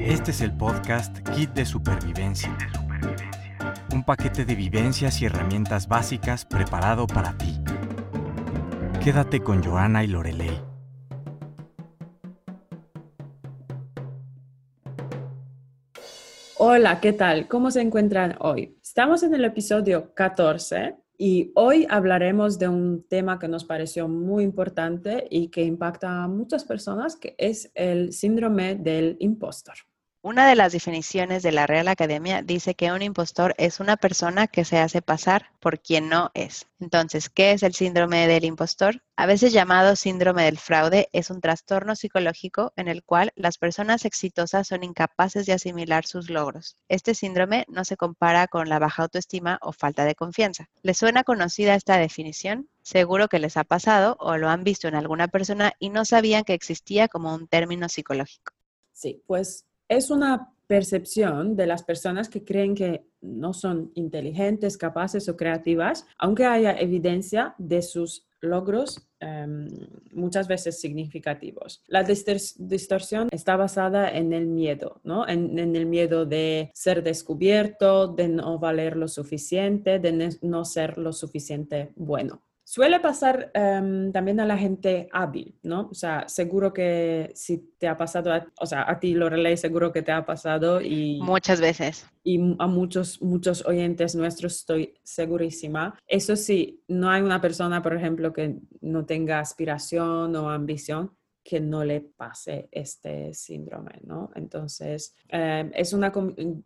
Este es el podcast Kit de Supervivencia. Un paquete de vivencias y herramientas básicas preparado para ti. Quédate con Joana y Lorelei. Hola, ¿qué tal? ¿Cómo se encuentran hoy? Estamos en el episodio 14 y hoy hablaremos de un tema que nos pareció muy importante y que impacta a muchas personas, que es el síndrome del impostor. Una de las definiciones de la Real Academia dice que un impostor es una persona que se hace pasar por quien no es. Entonces, ¿qué es el síndrome del impostor? A veces llamado síndrome del fraude, es un trastorno psicológico en el cual las personas exitosas son incapaces de asimilar sus logros. Este síndrome no se compara con la baja autoestima o falta de confianza. ¿Les suena conocida esta definición? Seguro que les ha pasado o lo han visto en alguna persona y no sabían que existía como un término psicológico. Sí, pues es una percepción de las personas que creen que no son inteligentes, capaces o creativas, aunque haya evidencia de sus logros em, muchas veces significativos. La distorsión está basada en el miedo, ¿no? En, en, el miedo de ser descubierto, de no valer lo suficiente, de no ser lo suficiente bueno. Suele pasar em, también a la gente hábil, ¿no? O sea, seguro que si te ha pasado, o sea, a ti Lorelei seguro que te ha pasado y... Muchas veces. Y a muchos, muchos oyentes nuestros estoy segurísima. Eso sí, no hay una persona, por ejemplo, que no tenga aspiración o ambición que no le pase este síndrome, ¿no? Entonces, em, es una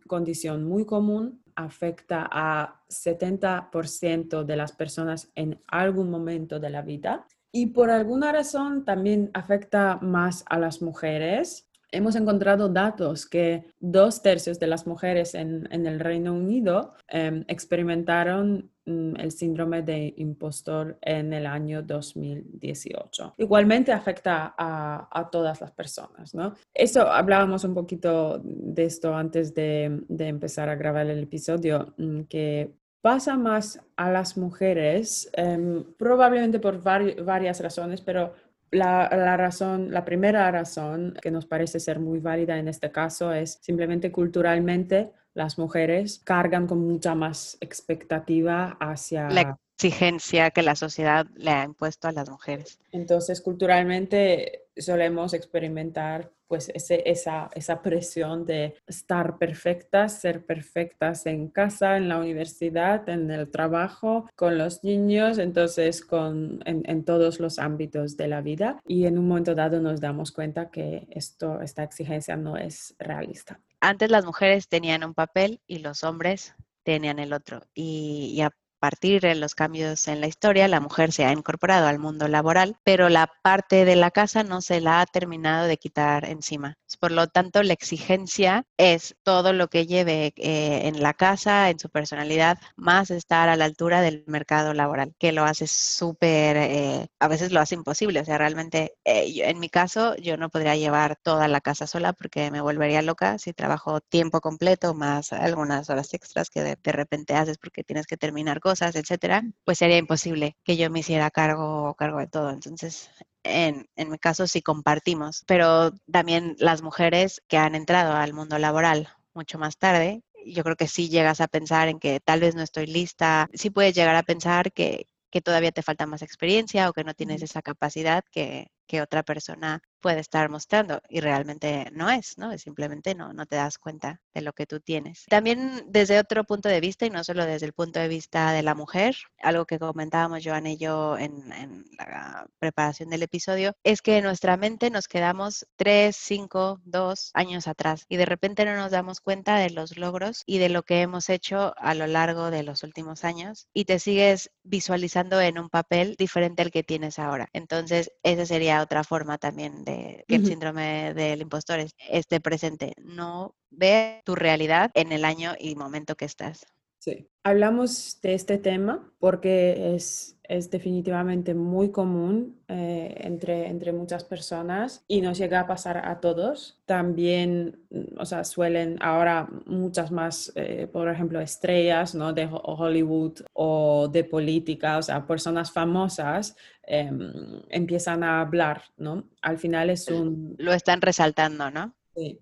condición muy común, afecta a 70% de las personas en algún momento de la vida. Y por alguna razón también afecta más a las mujeres hemos encontrado datos que dos tercios de las mujeres en, el Reino Unido em, experimentaron mm, el síndrome de impostor en el año 2018. Igualmente afecta a, todas las personas, ¿no? Eso hablábamos un poquito de esto antes de, empezar a grabar el episodio, mm, que pasa más a las mujeres, em, probablemente por varias razones, pero la, razón, la primera razón que nos parece ser muy válida en este caso es simplemente culturalmente las mujeres cargan con mucha más expectativa hacia la exigencia que la sociedad le ha impuesto a las mujeres. Entonces, culturalmente solemos experimentar pues esa, esa presión de estar perfectas, ser perfectas en casa, en la universidad, en el trabajo, con los niños, entonces con, en, todos los ámbitos de la vida. Y en un momento dado nos damos cuenta que esto, esta exigencia no es realista. Antes las mujeres tenían un papel y los hombres tenían el otro. Y, y a partir de los cambios en la historia, la mujer se ha incorporado al mundo laboral, pero la parte de la casa no se la ha terminado de quitar encima. Por lo tanto, la exigencia es todo lo que lleve eh, en la casa, en su personalidad, más estar a la altura del mercado laboral, que lo hace súper, eh, a veces lo hace imposible. O sea, realmente, eh, en mi caso, yo no podría llevar toda la casa sola porque me volvería loca si trabajo tiempo completo más algunas horas extras que de, de repente haces porque tienes que terminar cosas, etcétera, pues sería imposible que yo me hiciera cargo, cargo de todo. Entonces, en, en, mi caso sí compartimos, pero también las mujeres que han entrado al mundo laboral mucho más tarde, yo creo que sí llegas a pensar en que tal vez no estoy lista, sí puedes llegar a pensar que, que todavía te falta más experiencia o que no tienes esa capacidad que, que otra persona puede estar mostrando y realmente no es, ¿no? Simplemente no, no te das cuenta de lo que tú tienes. También desde otro punto de vista y no solo desde el punto de vista de la mujer, algo que comentábamos Joan y yo en, en la preparación del episodio, es que en nuestra mente nos quedamos tres, cinco, dos años atrás y de repente no nos damos cuenta de los logros y de lo que hemos hecho a lo largo de los últimos años y te sigues visualizando en un papel diferente al que tienes ahora. Entonces, esa sería otra forma también de que el síndrome del impostor esté presente. No ve tu realidad en el año y momento que estás. Sí. Hablamos de este tema porque es, es definitivamente muy común eh, entre, entre muchas personas y nos llega a pasar a todos. También, o sea, suelen ahora muchas más, eh, por ejemplo, estrellas ¿no? de Hollywood o de política, o sea, personas famosas em, empiezan a hablar, ¿no? Al final es un... Lo están resaltando, ¿no? Sí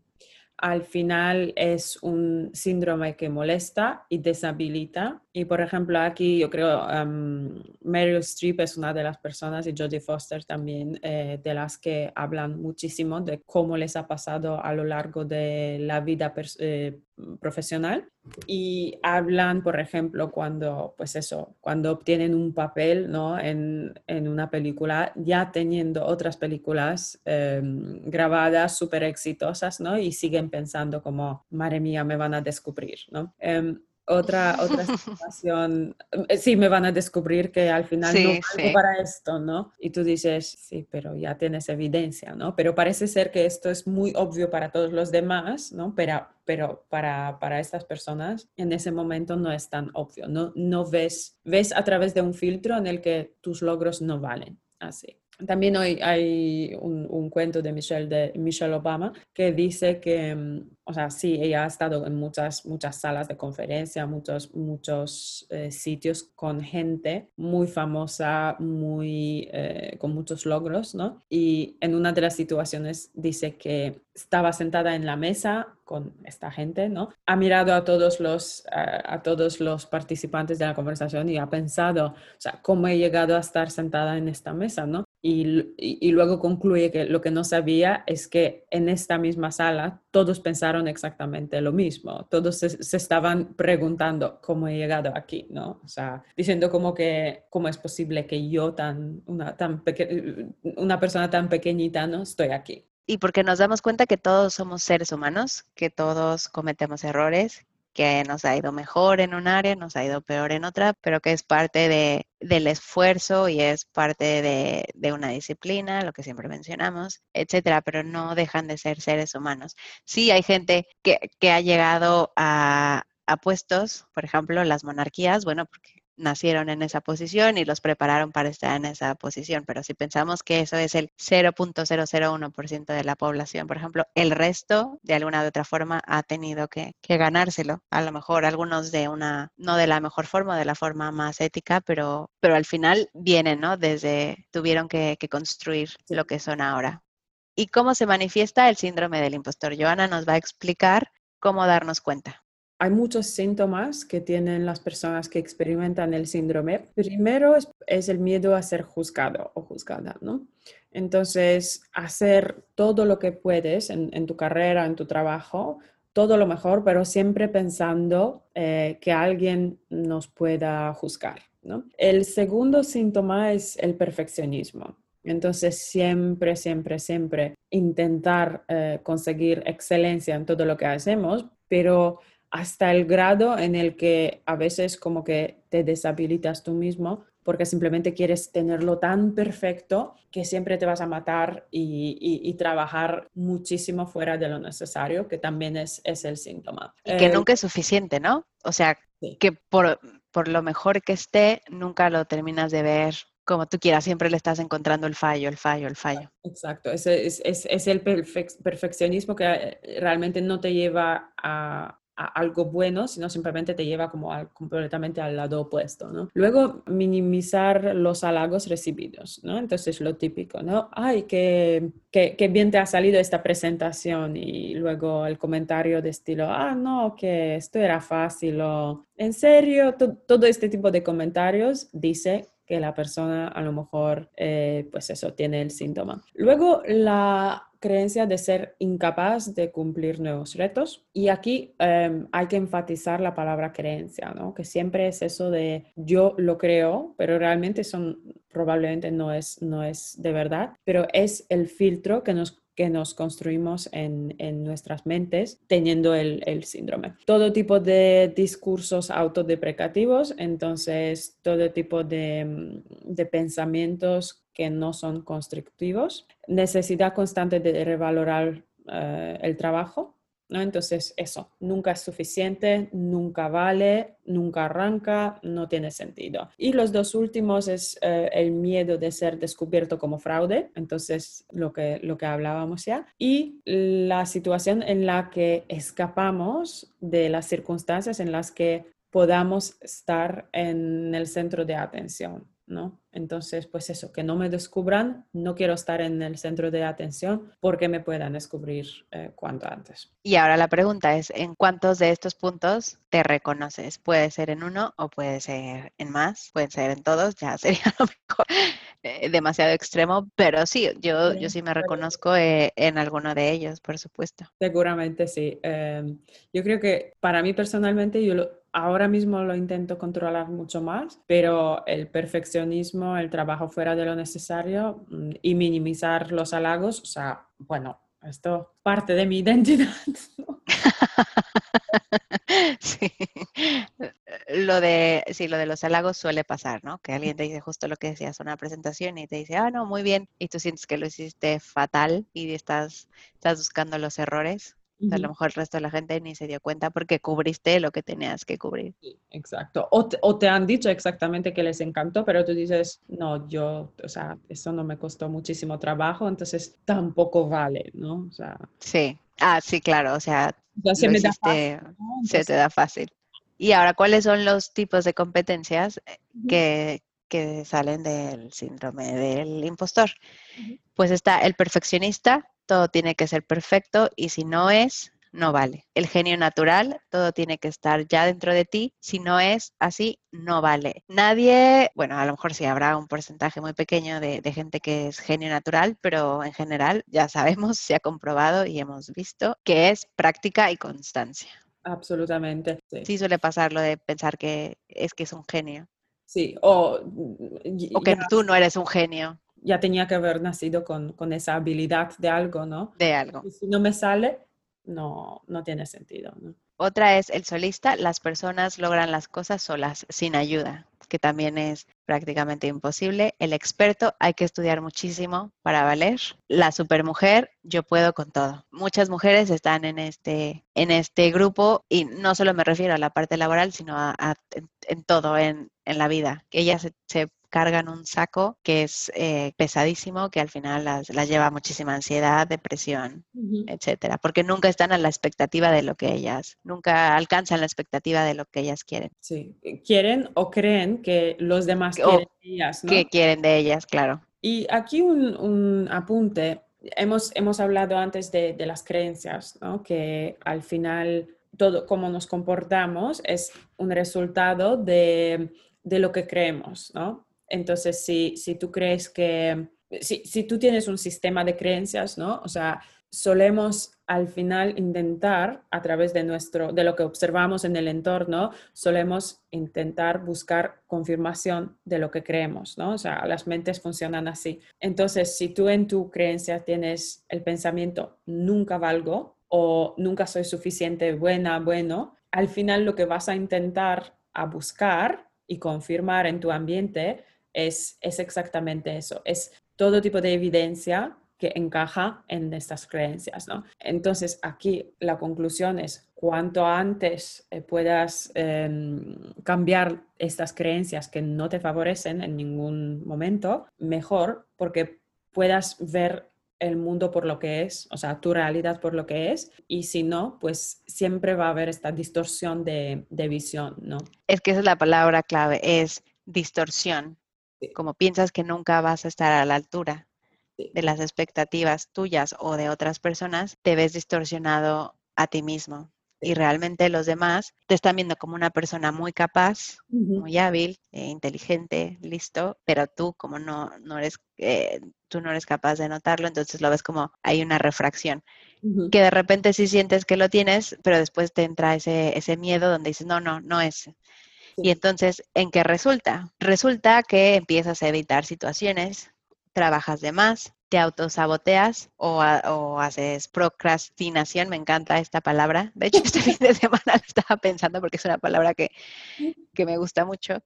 al final es un síndrome que molesta y deshabilita. Y por ejemplo, aquí yo creo um, Meryl Streep es una de las personas y Jodie Foster también eh, de las que hablan muchísimo de cómo les ha pasado a lo largo de la vida eh, profesional y hablan, por ejemplo, cuando, pues eso, cuando obtienen un papel ¿no? en, en una película, ya teniendo otras películas em, grabadas súper exitosas, ¿no? Y siguen pensando como, madre mía, me van a descubrir, ¿no? Em, otra, otra situación, eh, sí, me van a descubrir que al final no valgo para esto, ¿no? Y tú dices, sí, pero ya tienes evidencia, ¿no? Pero parece ser que esto es muy obvio para todos los demás, ¿no? Pero, pero para, para estas personas en ese momento no es tan obvio, ¿no? No ves, ves a través de un filtro en el que tus logros no valen, así. También hay, hay un, un, cuento de Michelle, de Michelle Obama que dice que, mm, o sea, sí, ella ha estado en muchas, muchas salas de conferencia, muchos, muchos eh, sitios con gente muy famosa, muy, eh, con muchos logros, ¿no? Y en una de las situaciones dice que estaba sentada en la mesa con esta gente, ¿no? Ha mirado a todos los, a, todos los participantes de la conversación y ha pensado, o sea, cómo he llegado a estar sentada en esta mesa, ¿no? Y, luego concluye que lo que no sabía es que en esta misma sala todos pensaron exactamente lo mismo, todos se, estaban preguntando cómo he llegado aquí, ¿no? O sea, diciendo como que cómo es posible que yo, tan, una, tan una persona tan pequeñita, ¿no? Estoy aquí y porque nos damos cuenta que todos somos seres humanos, que todos cometemos errores, que nos ha ido mejor en un área, nos ha ido peor en otra, pero que es parte de, del esfuerzo y es parte de, de, una disciplina, lo que siempre mencionamos, etcétera, pero no dejan de ser seres humanos. Sí, hay gente que, que ha llegado a, a puestos, por ejemplo, las monarquías, bueno, porque nacieron en esa posición y los prepararon para estar en esa posición. Pero si pensamos que eso es el 0.001% de la población, por ejemplo, el resto de alguna u otra forma ha tenido que, ganárselo. A lo mejor algunos de una, no de la mejor forma, de la forma más ética, pero, pero al final vienen, ¿no? Desde, tuvieron que, que construir lo que son ahora. ¿Y cómo se manifiesta el síndrome del impostor? Joana nos va a explicar cómo darnos cuenta hay muchos síntomas que tienen las personas que experimentan el síndrome. Primero es, el miedo a ser juzgado o juzgada, ¿no? Entonces, hacer todo lo que puedes en, tu carrera, en tu trabajo, todo lo mejor, pero siempre pensando eh, que alguien nos pueda juzgar, ¿no? El segundo síntoma es el perfeccionismo. Entonces, siempre, siempre, siempre intentar eh, conseguir excelencia en todo lo que hacemos, pero hasta el grado en el que a veces como que te deshabilitas tú mismo porque simplemente quieres tenerlo tan perfecto que siempre te vas a matar y, trabajar muchísimo fuera de lo necesario, que también es, es el síntoma. Y que eh, nunca es suficiente, ¿no? O sea, que por, por lo mejor que esté, nunca lo terminas de ver como tú quieras, siempre le estás encontrando el fallo, el fallo, el fallo. Exacto, es, es, es el perfeccionismo que eh, realmente no te lleva a, algo bueno, sino simplemente te lleva como completamente al lado opuesto, ¿no? Luego, minimizar los halagos recibidos, ¿no? Entonces, lo típico, ¿no? Ay, qué, bien te ha salido esta presentación y luego el comentario de estilo, ah, no, que esto era fácil o, en serio, todo este tipo de comentarios dice que la persona a lo mejor, eh, pues eso, tiene el síntoma. Luego, la creencia de ser incapaz de cumplir nuevos retos. Y aquí em, hay que enfatizar la palabra creencia, ¿no? Que siempre es eso de yo lo creo, pero realmente son probablemente no es, no es de verdad, pero es el filtro que nos que nos construimos en, en nuestras mentes teniendo el, el, síndrome. Todo tipo de discursos autodeprecativos, entonces todo tipo de, de pensamientos que no son constructivos, necesidad constante de revalorar eh, el trabajo, ¿no? Entonces, eso, nunca es suficiente, nunca vale, nunca arranca, no tiene sentido. Y los dos últimos es eh, el miedo de ser descubierto como fraude, entonces lo que, lo que hablábamos ya, y la situación en la que escapamos de las circunstancias en las que podamos estar en el centro de atención. ¿No? Entonces, pues eso, que no me descubran, no quiero estar en el centro de atención porque me puedan descubrir eh, cuanto antes. Y ahora la pregunta es, ¿en cuántos de estos puntos te reconoces? Puede ser en uno o puede ser en más, pueden ser en todos, ya sería lo mejor, eh, demasiado extremo, pero sí, yo, yo sí me reconozco eh, en alguno de ellos, por supuesto. Seguramente sí. Yo creo que para mí personalmente, yo ahora mismo lo intento controlar mucho más, pero el perfeccionismo, el trabajo fuera de lo necesario mm, y minimizar los halagos, o sea, bueno, esto parte de mi identidad. sí. Lo de, sí, lo de los halagos suele pasar, ¿no? Que alguien te dice justo lo que decías, una presentación y te dice, ah, no, muy bien, y tú sientes que lo hiciste fatal y estás, estás buscando los errores a lo mejor el resto de la gente ni se dio cuenta porque cubriste lo que tenías que cubrir. exacto. O te, o te, han dicho exactamente que les encantó, pero tú dices, no, yo, o sea, eso no me costó muchísimo trabajo, entonces tampoco vale, ¿no? O sea, sí. Ah, sí, claro. O sea, se, me se te da fácil. Y ahora, ¿cuáles son los tipos de competencias eh, que, que salen del síndrome del impostor? Pues está el perfeccionista, todo tiene que ser perfecto y si no es, no vale. El genio natural, todo tiene que estar ya dentro de ti. Si no es así, no vale. Nadie, bueno, a lo mejor sí habrá un porcentaje muy pequeño de, gente que es genio natural, pero en general ya sabemos, se ha comprobado y hemos visto que es práctica y constancia. Absolutamente. Sí, suele pasar lo de pensar que es que es un genio. Sí, o, o que tú no eres un genio ya tenía que haber nacido con, con esa habilidad de algo, ¿no? De algo. Y si no me sale, no, no tiene sentido. Otra es el solista, las personas logran las cosas solas, sin ayuda, que también es prácticamente imposible. El experto, hay que estudiar muchísimo para valer. La supermujer, yo puedo con todo. Muchas mujeres están en este, en este grupo y no solo me refiero a la parte laboral, sino a, en, todo, en, en, la vida. Ellas se, se cargan un saco que es eh, pesadísimo, que al final las, lleva muchísima ansiedad, depresión, etcétera, porque nunca están a la expectativa de lo que ellas, nunca alcanzan la expectativa de lo que ellas quieren. Sí, quieren o creen que los demás quieren de ellas, ¿no? Que quieren de ellas, claro. Y aquí un, apunte. Hemos, hemos hablado antes de, de las creencias, ¿no? Que al final todo cómo nos comportamos es un resultado de, de lo que creemos, ¿no? Entonces, si, si tú crees que, si, si, tú tienes un sistema de creencias, ¿no? O sea, solemos al final intentar, a través de, nuestro, de lo que observamos en el entorno, solemos intentar buscar confirmación de lo que creemos, ¿no? O sea, las mentes funcionan así. Entonces, si tú en tu creencia tienes el pensamiento, nunca valgo o nunca soy suficiente buena, bueno, al final lo que vas a intentar a buscar y confirmar en tu ambiente es, exactamente eso, es todo tipo de evidencia que encaja en estas creencias, ¿no? Entonces, aquí la conclusión es, cuanto antes eh, puedas em, cambiar estas creencias que no te favorecen en ningún momento, mejor, porque puedas ver el mundo por lo que es, o sea, tu realidad por lo que es, y si no, pues siempre va a haber esta distorsión de, de visión, ¿no? Es que esa es la palabra clave, es distorsión como piensas que nunca vas a estar a la altura de las expectativas tuyas o de otras personas, te ves distorsionado a ti mismo. Y realmente los demás te están viendo como una persona muy capaz, muy hábil, eh, inteligente, listo, pero tú como no, no eres, eh, tú no eres capaz de notarlo, entonces lo ves como hay una refracción. Que de repente sí sientes que lo tienes, pero después te entra ese, ese miedo donde dices, no, no, no es. Y entonces, ¿en qué resulta? Resulta que empiezas a evitar situaciones, trabajas de más, te autosaboteas o, o haces procrastinación, me encanta esta palabra. De hecho, este fin de semana la estaba pensando porque es una palabra que, que me gusta mucho.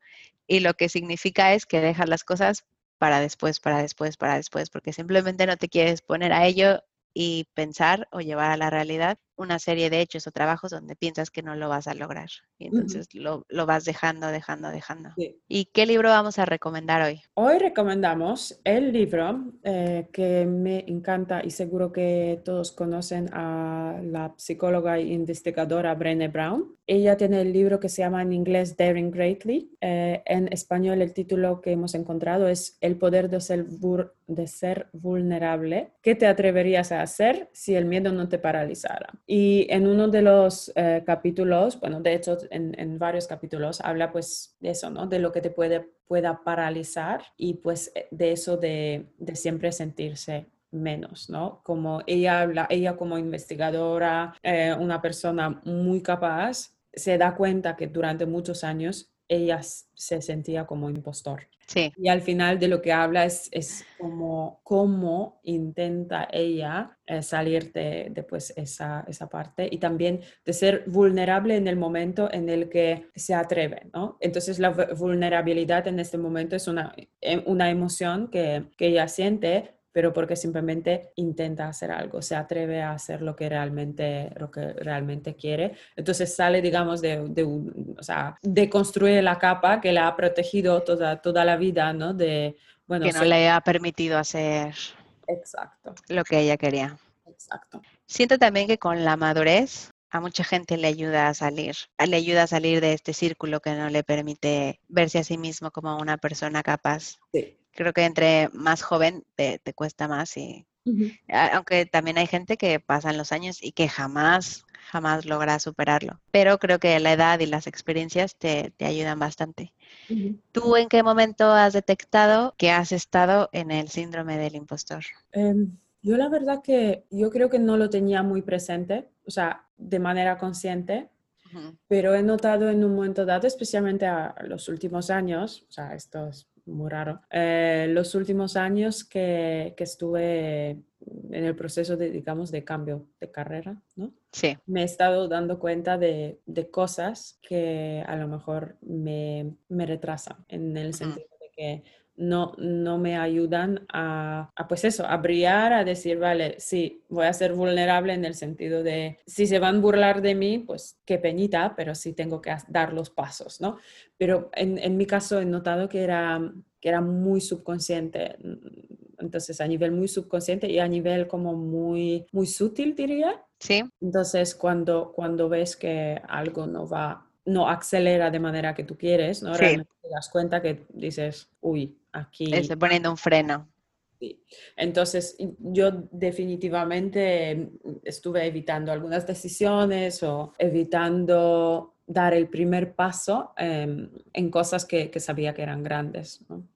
Y lo que significa es que dejas las cosas para después, para después, para después, porque simplemente no te quieres poner a ello y pensar o llevar a la realidad una serie de hechos o trabajos donde piensas que no lo vas a lograr. Y entonces lo, vas dejando, dejando, dejando. ¿Y qué libro vamos a recomendar hoy? Hoy recomendamos el libro eh, que me encanta y seguro que todos conocen a la psicóloga e investigadora Brené Brown. Ella tiene el libro que se llama en inglés Daring Greatly. Eh, en español el título que hemos encontrado es El poder de ser, de ser vulnerable. ¿Qué te atreverías a hacer si el miedo no te paralizara? Y en uno de los eh, capítulos, bueno, de hecho en, varios capítulos, habla pues de eso, ¿no? De lo que te puede, pueda paralizar y pues eh, de eso de, de siempre sentirse menos, ¿no? Como ella habla, ella como investigadora, eh, una persona muy capaz, se da cuenta que durante muchos años ella se sentía como impostor. Sí. Y al final de lo que habla es, es como cómo intenta ella eh, salir de, de pues, esa, esa, parte y también de ser vulnerable en el momento en el que se atreve, ¿no? Entonces la vulnerabilidad en este momento es una, eh, una emoción que, que ella siente, pero porque simplemente intenta hacer algo, se atreve a hacer lo que realmente, lo que realmente quiere. Entonces sale, digamos, de, de, o sea, de construir la capa que la ha protegido toda, toda la vida, ¿no? De, bueno, que no le ha permitido hacer Exacto. lo que ella quería. Exacto. Siento también que con la madurez a mucha gente le ayuda a salir, le ayuda a salir de este círculo que no le permite verse a sí mismo como una persona capaz. Sí creo que entre más joven te, cuesta más y aunque también hay gente que pasan los años y que jamás, jamás logra superarlo. Pero creo que la edad y las experiencias te, ayudan bastante. ¿Tú en qué momento has detectado que has estado en el síndrome del impostor? Em, yo la verdad que yo creo que no lo tenía muy presente, o sea, de manera consciente, pero he notado en un momento dado, especialmente a los últimos años, o sea, estos muy raro. Eh, los últimos años que, que, estuve en el proceso de, digamos, de cambio de carrera, ¿no? Sí. Me he estado dando cuenta de, de cosas que a lo mejor me, me retrasan, en el sentido de que no, no me ayudan a, pues eso, a brillar, a decir, vale, sí, voy a ser vulnerable en el sentido de, si se van a burlar de mí, pues qué peñita, pero sí tengo que dar los pasos, ¿no? Pero en, en mi caso he notado que era, que era muy subconsciente, entonces a nivel muy subconsciente y a nivel como muy, muy sutil, diría. Sí. Entonces, cuando, cuando ves que algo no va no acelera de manera que tú quieres, ¿no? Realmente te das cuenta que dices, uy, aquí... Estoy poniendo un freno. Sí. Entonces, yo definitivamente estuve evitando algunas decisiones o evitando dar el primer paso em, en cosas que, que, sabía que eran grandes. ¿no?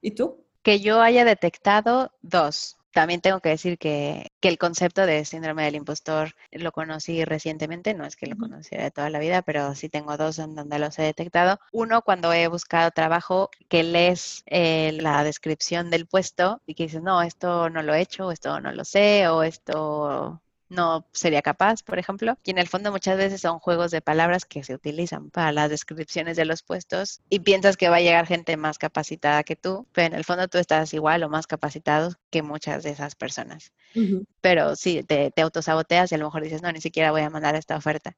¿Y tú? Que yo haya detectado dos. También tengo que decir que, que, el concepto de síndrome del impostor lo conocí recientemente, no es que lo conociera de toda la vida, pero sí tengo dos en donde los he detectado. Uno, cuando he buscado trabajo, que lees eh, la descripción del puesto y que dices, no, esto no lo he hecho, esto no lo sé, o esto no sería capaz, por ejemplo. Y en el fondo muchas veces son juegos de palabras que se utilizan para las descripciones de los puestos y piensas que va a llegar gente más capacitada que tú, pero en el fondo tú estás igual o más capacitado que muchas de esas personas. Pero sí, te, te, autosaboteas y a lo mejor dices, no, ni siquiera voy a mandar esta oferta.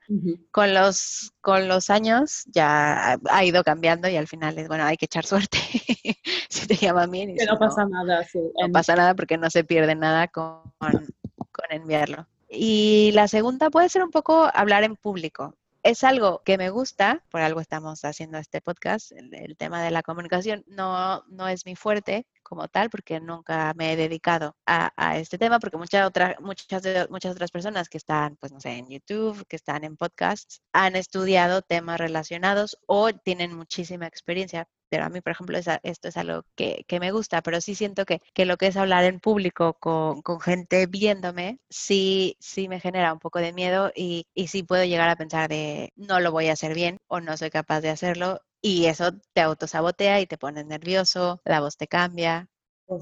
con, los, con los años ya ha ido cambiando y al final es, bueno, hay que echar suerte si te llaman bien. Que no, pasa nada. No pasa nada porque no se pierde nada con, con enviarlo. Y la segunda puede ser un poco hablar en público. Es algo que me gusta, por algo estamos haciendo este podcast, el, tema de la comunicación no, no es mi fuerte como tal, porque nunca me he dedicado a, este tema, porque muchas otras, muchas, muchas otras personas que están, pues no sé, en YouTube, que están en podcasts, han estudiado temas relacionados o tienen muchísima experiencia, pero a mí, por ejemplo, esto es algo que, me gusta, pero sí siento que, lo que es hablar en público con, gente viéndome, sí, sí me genera un poco de miedo y, y sí puedo llegar a pensar de no lo voy a hacer bien o no soy capaz de hacerlo y eso te autosabotea y te pone nervioso, la voz te cambia.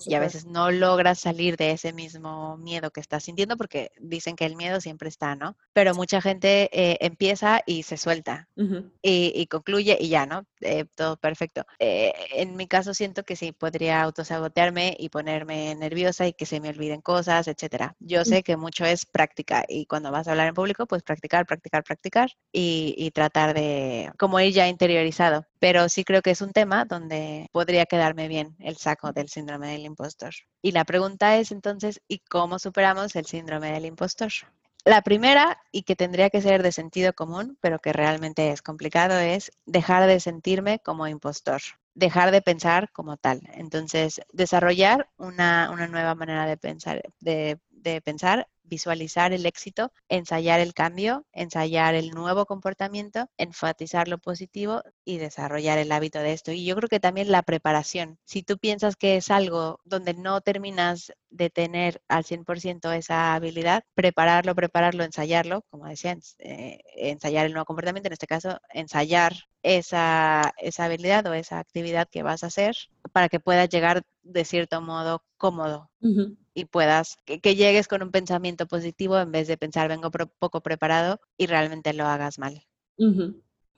Y a veces no logras salir de ese mismo miedo que estás sintiendo porque dicen que el miedo siempre está, ¿no? Pero mucha gente eh, empieza y se suelta y, concluye y ya, ¿no? Eh, todo perfecto. Eh, en mi caso siento que sí, podría autosabotearme y ponerme nerviosa y que se me olviden cosas, etcétera. Yo sé que mucho es práctica y cuando vas a hablar en público, pues practicar, practicar, practicar y, y tratar de como ir ya interiorizado pero sí creo que es un tema donde podría quedarme bien el saco del síndrome del impostor. Y la pregunta es entonces, ¿y cómo superamos el síndrome del impostor? La primera, y que tendría que ser de sentido común, pero que realmente es complicado, es dejar de sentirme como impostor, dejar de pensar como tal. Entonces, desarrollar una, nueva manera de pensar, de, de pensar visualizar el éxito, ensayar el cambio, ensayar el nuevo comportamiento, enfatizar lo positivo y desarrollar el hábito de esto. Y yo creo que también la preparación. Si tú piensas que es algo donde no terminas de tener al 100% esa habilidad, prepararlo, prepararlo, ensayarlo, como decían, eh, ensayar el nuevo comportamiento, en este caso, ensayar esa, esa habilidad o esa actividad que vas a hacer para que puedas llegar de cierto modo cómodo y puedas, que, llegues con un pensamiento positivo en vez de pensar vengo poco preparado y realmente lo hagas mal.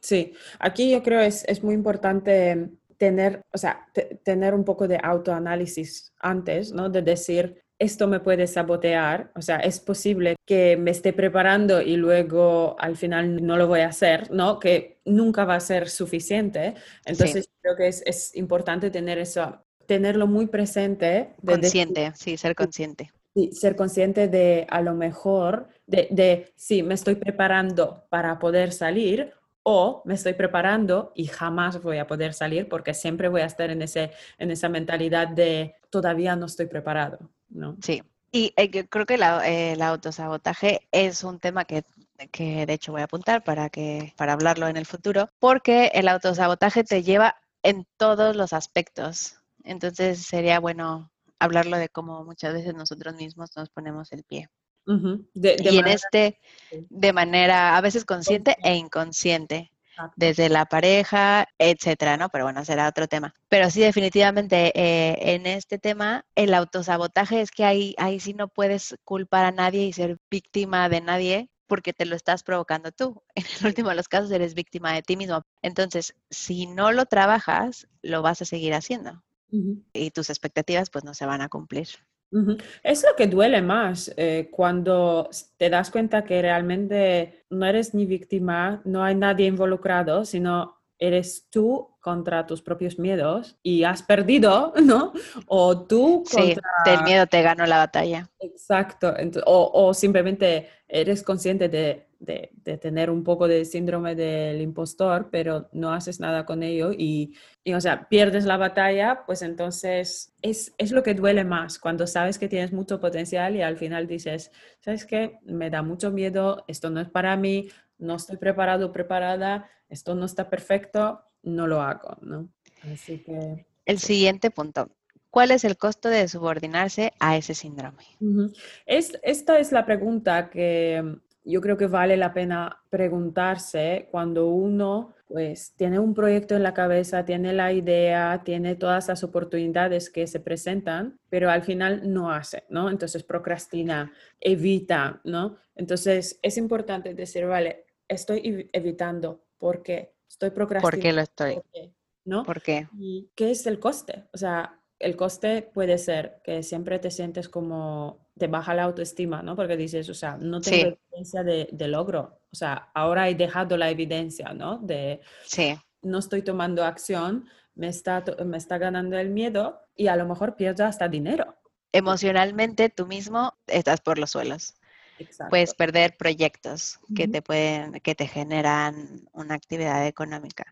Sí, aquí yo creo es, es muy importante tener, o sea, tener un poco de autoanálisis antes, ¿no? De decir, esto me puede sabotear, o sea, es posible que me esté preparando y luego al final no lo voy a hacer, ¿no? Que nunca va a ser suficiente. Entonces, creo que es, es, importante tener eso, tenerlo muy presente. consciente, sí, ser consciente. Sí, ser consciente de a lo mejor, de, de sí, me estoy preparando para poder salir o me estoy preparando y jamás voy a poder salir porque siempre voy a estar en, ese, en esa mentalidad de todavía no estoy preparado, ¿no? Sí, y eh, creo que eh, el autosabotaje es un tema que, que, de hecho voy a apuntar para, que, para hablarlo en el futuro, porque el autosabotaje te lleva en todos los aspectos entonces sería bueno hablarlo de cómo muchas veces nosotros mismos nos ponemos el pie. y en este, de manera a veces consciente e inconsciente, desde la pareja, etcétera, ¿no? Pero bueno, será otro tema. Pero sí, definitivamente, eh, en este tema, el autosabotaje es que ahí, ahí sí no puedes culpar a nadie y ser víctima de nadie, porque te lo estás provocando tú. En el último de los casos eres víctima de ti mismo. Entonces, si no lo trabajas, lo vas a seguir haciendo y tus expectativas pues no se van a cumplir. Es lo que duele más eh, cuando te das cuenta que realmente no eres ni víctima, no hay nadie involucrado, sino eres tú contra tus propios miedos y has perdido, ¿no? O tú contra... Sí, del miedo te ganó la batalla. Exacto. o, o, simplemente eres consciente de, de, de, tener un poco de síndrome del impostor, pero no haces nada con ello y, y o sea, pierdes la batalla, pues entonces es, es, lo que duele más cuando sabes que tienes mucho potencial y al final dices, ¿sabes qué? Me da mucho miedo, esto no es para mí, no estoy preparado o preparada, esto no está perfecto, no lo hago, ¿no? Así que... El siguiente punto. ¿Cuál es el costo de subordinarse a ese síndrome? es, esta es la pregunta que yo creo que vale la pena preguntarse cuando uno pues tiene un proyecto en la cabeza, tiene la idea, tiene todas las oportunidades que se presentan, pero al final no hace, ¿no? Entonces procrastina, evita, ¿no? Entonces es importante decir, vale, estoy evitando porque estoy procrastinando. ¿Por qué lo estoy? ¿No? ¿Por qué? ¿Y qué es el coste? O sea, el coste puede ser que siempre te sientes como te baja la autoestima, ¿no? Porque dices, o sea, no tengo evidencia de, de, logro. O sea, ahora he dejado la evidencia, ¿no? De sí. no estoy tomando acción, me está, me está ganando el miedo y a lo mejor pierdo hasta dinero. Emocionalmente tú mismo estás por los suelos. Puedes perder proyectos que te pueden, que te generan una actividad económica.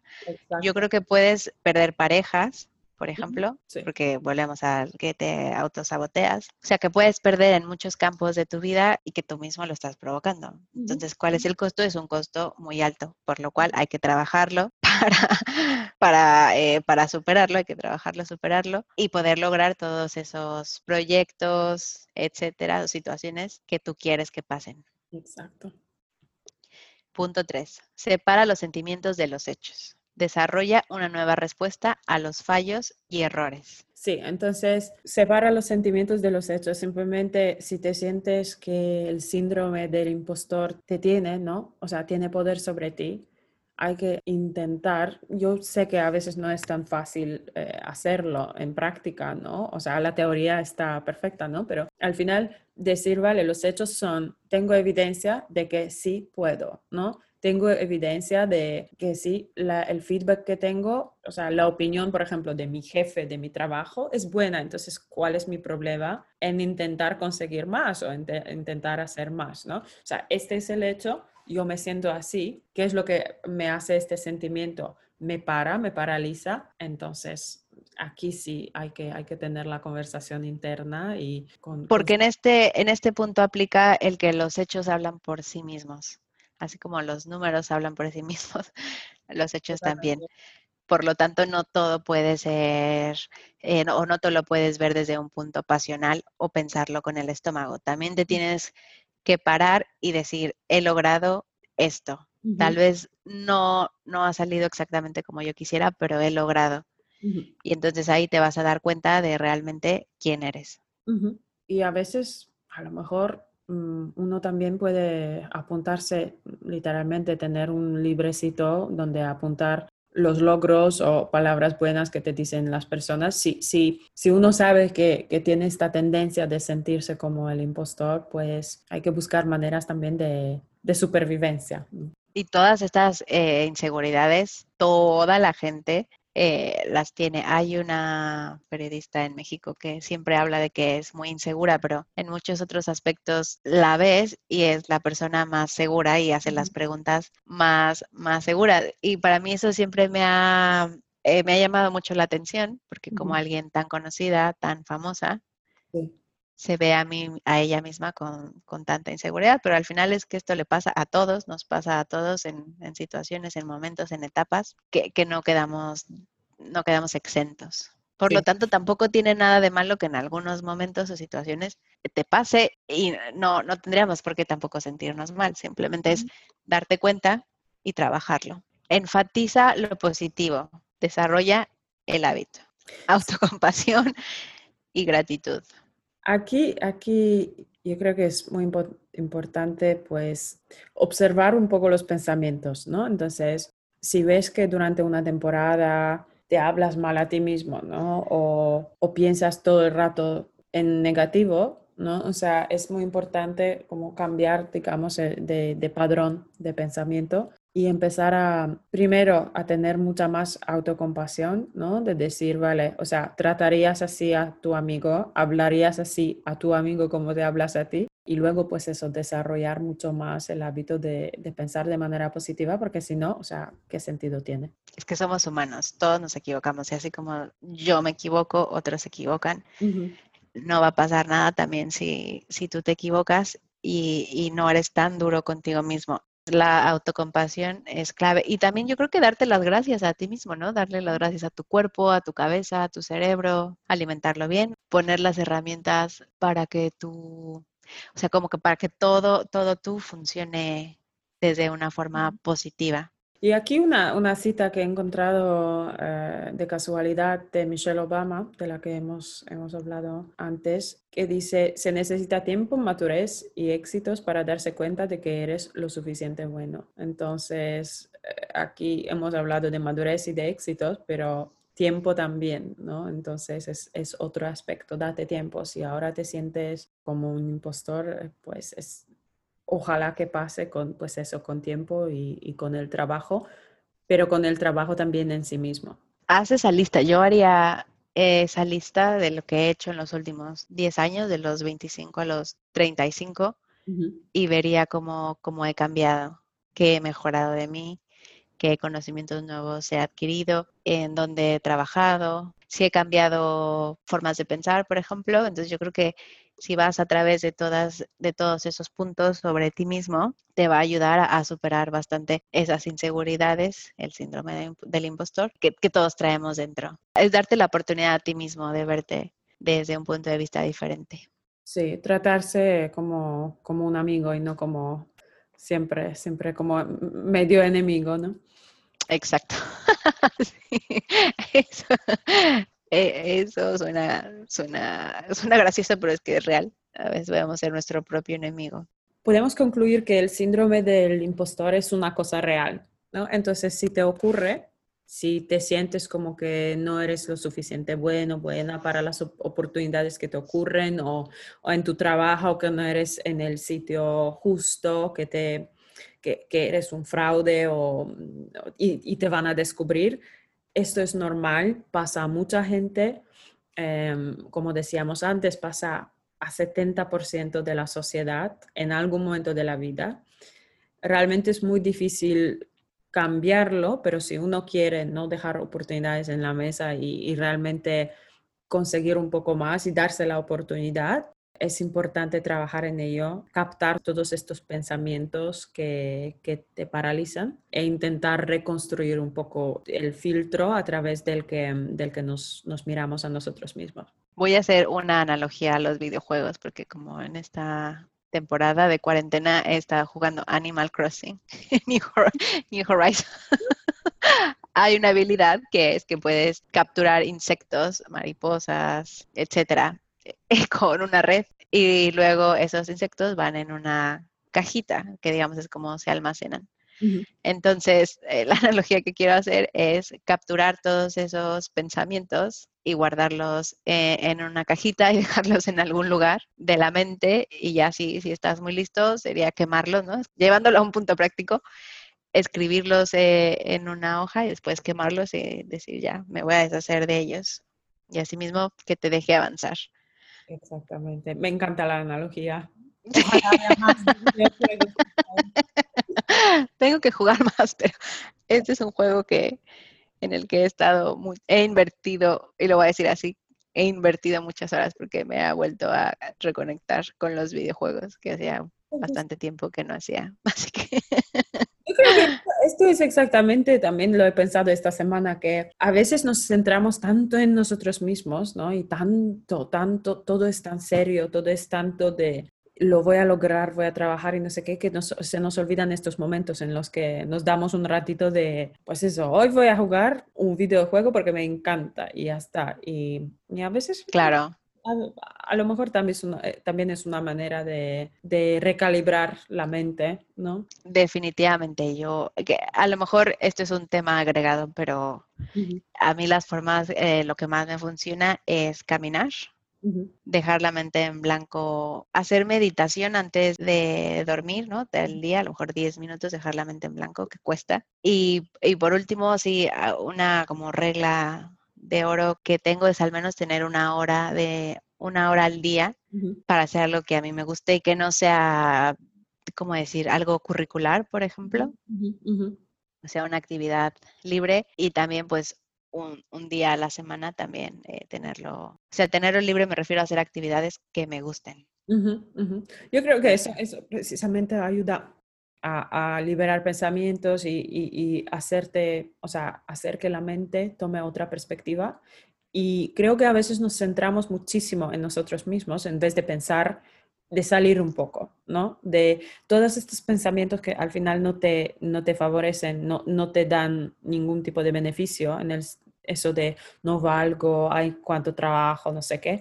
Yo creo que puedes perder parejas, por ejemplo, porque volvemos a que te autosaboteas. O sea, que puedes perder en muchos campos de tu vida y que tú mismo lo estás provocando. Entonces, ¿cuál es el costo? Es un costo muy alto, por lo cual hay que trabajarlo para, para, eh, para superarlo, hay que trabajarlo, superarlo y poder lograr todos esos proyectos, etcétera, situaciones que tú quieres que pasen. Exacto. Punto tres, separa los sentimientos de los hechos. Desarrolla una nueva respuesta a los fallos y errores. Sí, entonces separa los sentimientos de los hechos. Simplemente si te sientes que el síndrome del impostor te tiene, ¿no? O sea, tiene poder sobre ti, hay que intentar, yo sé que a veces no es tan fácil eh, hacerlo en práctica, ¿no? O sea, la teoría está perfecta, ¿no? Pero al final decir, vale, los hechos son, tengo evidencia de que sí puedo, ¿no? Tengo evidencia de que sí, el feedback que tengo, o sea, la opinión, por ejemplo, de mi jefe, de mi trabajo, es buena. Entonces, ¿cuál es mi problema en intentar conseguir más o intentar hacer más, ¿no? O sea, este es el hecho yo me siento así, ¿qué es lo que me hace este sentimiento? Me para, me paraliza, entonces aquí sí hay que, hay que tener la conversación interna y con... Porque en este, en este punto aplica el que los hechos hablan por sí mismos, así como los números hablan por sí mismos, los hechos también. Por lo tanto, no todo puede ser, eh, o no todo lo puedes ver desde un punto pasional o pensarlo con el estómago. También te tienes que parar y decir, he logrado esto. Tal vez no, no ha salido exactamente como yo quisiera, pero he logrado. Y entonces ahí te vas a dar cuenta de realmente quién eres. Y a veces, a lo mejor, uno también puede apuntarse, literalmente, tener un librecito donde apuntar los logros o palabras buenas que te dicen las personas. Si, si, si uno sabe que, que, tiene esta tendencia de sentirse como el impostor, pues hay que buscar maneras también de, de supervivencia. Y todas estas eh, inseguridades, toda la gente eh, las tiene. Hay una periodista en México que siempre habla de que es muy insegura, pero en muchos otros aspectos la ves y es la persona más segura y hace las preguntas más, más seguras. Y para mí eso siempre me ha, eh, me ha llamado mucho la atención, porque como alguien tan conocida, tan famosa, se ve a, mí, a ella misma con, tanta inseguridad, pero al final es que esto le pasa a todos, nos pasa a todos en, situaciones, en momentos, en etapas, que, no, quedamos, no quedamos exentos. Por lo tanto, tampoco tiene nada de malo que en algunos momentos o situaciones te pase y no, no tendríamos por qué tampoco sentirnos mal, simplemente es darte cuenta y trabajarlo. Enfatiza lo positivo, desarrolla el hábito, autocompasión y gratitud. Aquí, aquí yo creo que es muy importante pues observar un poco los pensamientos, ¿no? Entonces, si ves que durante una temporada te hablas mal a ti mismo, ¿no? O, o piensas todo el rato en negativo, ¿no? O sea, es muy importante como cambiar, digamos, de, de padrón de pensamiento y empezar a, primero, a tener mucha más autocompasión, ¿no? De decir, vale, o sea, tratarías así a tu amigo, hablarías así a tu amigo como te hablas a ti, y luego, pues eso, desarrollar mucho más el hábito de, de pensar de manera positiva, porque si no, o sea, ¿qué sentido tiene? Es que somos humanos, todos nos equivocamos, y así como yo me equivoco, otros se equivocan. No va a pasar nada también si, si tú te equivocas y, y, no eres tan duro contigo mismo la autocompasión es clave. Y también yo creo que darte las gracias a ti mismo, ¿no? Darle las gracias a tu cuerpo, a tu cabeza, a tu cerebro, alimentarlo bien, poner las herramientas para que tú, o sea, como que para que todo, todo tú funcione desde una forma positiva. Y aquí una, una cita que he encontrado eh, de casualidad de Michelle Obama, de la que hemos, hemos hablado antes, que dice, se necesita tiempo, madurez y éxitos para darse cuenta de que eres lo suficiente bueno. Entonces, eh, aquí hemos hablado de madurez y de éxitos, pero tiempo también, ¿no? Entonces es, es otro aspecto, date tiempo. Si ahora te sientes como un impostor, eh, pues es ojalá que pase con, pues eso, con tiempo y, con el trabajo, pero con el trabajo también en sí mismo. Haz esa lista. Yo haría esa lista de lo que he hecho en los últimos 10 años, de los 25 a los 35, y vería cómo, cómo he cambiado, qué he mejorado de mí, qué conocimientos nuevos he adquirido, en dónde he trabajado, si he cambiado formas de pensar, por ejemplo. Entonces yo creo que si vas a través de, todas, de todos esos puntos sobre ti mismo, te va a ayudar a, superar bastante esas inseguridades, el síndrome del impostor que, todos traemos dentro. Es darte la oportunidad a ti mismo de verte desde un punto de vista diferente. Sí, tratarse como, como un amigo y no como siempre, siempre como medio enemigo, ¿no? Exacto. eso, eh, eso suena, suena, suena gracioso, pero es que es real. A veces podemos ser nuestro propio enemigo. Podemos concluir que el síndrome del impostor es una cosa real, ¿no? Entonces, si te ocurre, si te sientes como que no eres lo suficiente bueno, buena para las oportunidades que te ocurren o, o en tu trabajo, que no eres en el sitio justo, que, te, que, que eres un fraude o, y, te van a descubrir, esto es normal, pasa a mucha gente. Eh, como decíamos antes, pasa a 70% de la sociedad en algún momento de la vida. Realmente es muy difícil cambiarlo, pero si uno quiere no dejar oportunidades en la mesa y realmente conseguir un poco más y darse la oportunidad, es importante trabajar en ello, captar todos estos pensamientos que, te paralizan e intentar reconstruir un poco el filtro a través del que, del que nos, nos miramos a nosotros mismos. Voy a hacer una analogía a los videojuegos porque como en esta temporada de cuarentena he estado jugando Animal Crossing, New, New Horizons. Hay una habilidad que es que puedes capturar insectos, mariposas, etcétera, con una red y luego esos insectos van en una cajita que digamos es como se almacenan. Entonces, eh, la analogía que quiero hacer es capturar todos esos pensamientos y guardarlos eh, en una cajita y dejarlos en algún lugar de la mente y ya si, si estás muy listo sería quemarlos, ¿no? Llevándolo a un punto práctico, escribirlos eh, en una hoja y después quemarlos y decir ya, me voy a deshacer de ellos. Y asimismo que te deje avanzar. Exactamente. Me encanta la analogía. Tengo que jugar más, pero este es un juego que en el que he estado muy, he invertido, y lo voy a decir así, he invertido muchas horas porque me ha vuelto a reconectar con los videojuegos que hacía bastante tiempo que no hacía. Así que yo creo que esto es exactamente, también lo he pensado esta semana, que a veces nos centramos tanto en nosotros mismos, ¿no? Y tanto, tanto, todo es tan serio, todo es tanto de lo voy a lograr, voy a trabajar y no sé qué, que se nos olvidan estos momentos en los que nos damos un ratito de, pues eso, hoy voy a jugar un videojuego porque me encanta y ya está. Y, y a veces... Claro a, lo mejor también es una, eh, también es una manera de, de, recalibrar la mente, ¿no? Definitivamente, yo, que a lo mejor esto es un tema agregado, pero a mí las formas, eh, lo que más me funciona es caminar. Dejar la mente en blanco, hacer meditación antes de dormir, ¿no? Del día, a lo mejor 10 minutos, dejar la mente en blanco, que cuesta. Y, y por último, sí, una como regla de oro que tengo es al menos tener una hora de una hora al día para hacer lo que a mí me guste y que no sea, como decir, algo curricular, por ejemplo. O sea, una actividad libre y también pues un, un día a la semana también eh, tenerlo. O sea, tenerlo libre me refiero a hacer actividades que me gusten. Yo creo que eso, eso precisamente ayuda a, liberar pensamientos y, hacerte, o sea, hacer que la mente tome otra perspectiva. Y creo que a veces nos centramos muchísimo en nosotros mismos en vez de pensar, de salir un poco, ¿no? De todos estos pensamientos que al final no te, no te favorecen, no, no te dan ningún tipo de beneficio en el, eso de no valgo, hay cuánto trabajo, no sé qué.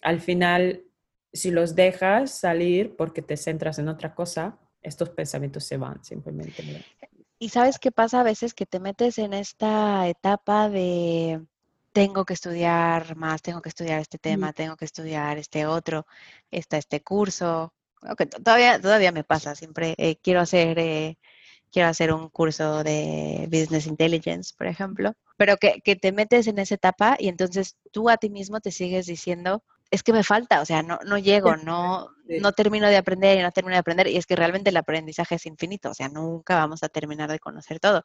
Al final, si los dejas salir porque te centras en otra cosa, estos pensamientos se van simplemente. Y sabes qué pasa a veces que te metes en esta etapa de tengo que estudiar más, tengo que estudiar este tema, tengo que estudiar este otro, está este curso. Okay, todavía, todavía me pasa, siempre eh, quiero hacer eh, quiero hacer un curso de Business Intelligence, por ejemplo, pero que, que, te metes en esa etapa y entonces tú a ti mismo te sigues diciendo, es que me falta, o sea, no, no llego, no, no termino de aprender y no termino de aprender. Y es que realmente el aprendizaje es infinito, o sea, nunca vamos a terminar de conocer todo.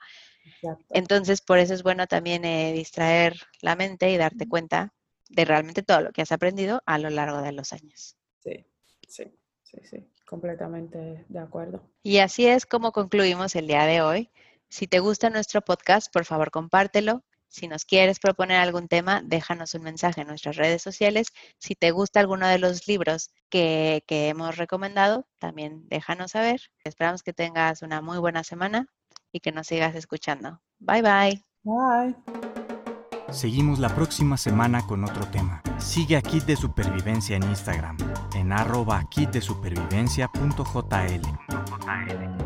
Entonces, por eso es bueno también eh, distraer la mente y darte cuenta de realmente todo lo que has aprendido a lo largo de los años. Sí, sí, sí, sí, completamente de acuerdo. Y así es como concluimos el día de hoy. Si te gusta nuestro podcast, por favor compártelo, si nos quieres proponer algún tema, déjanos un mensaje en nuestras redes sociales. Si te gusta alguno de los libros que, que hemos recomendado, también déjanos saber. Esperamos que tengas una muy buena semana y que nos sigas escuchando. Bye bye. Bye. Seguimos la próxima semana con otro tema. Sigue a Kit de Supervivencia en Instagram, en arroba kitdesupervivencia.jl.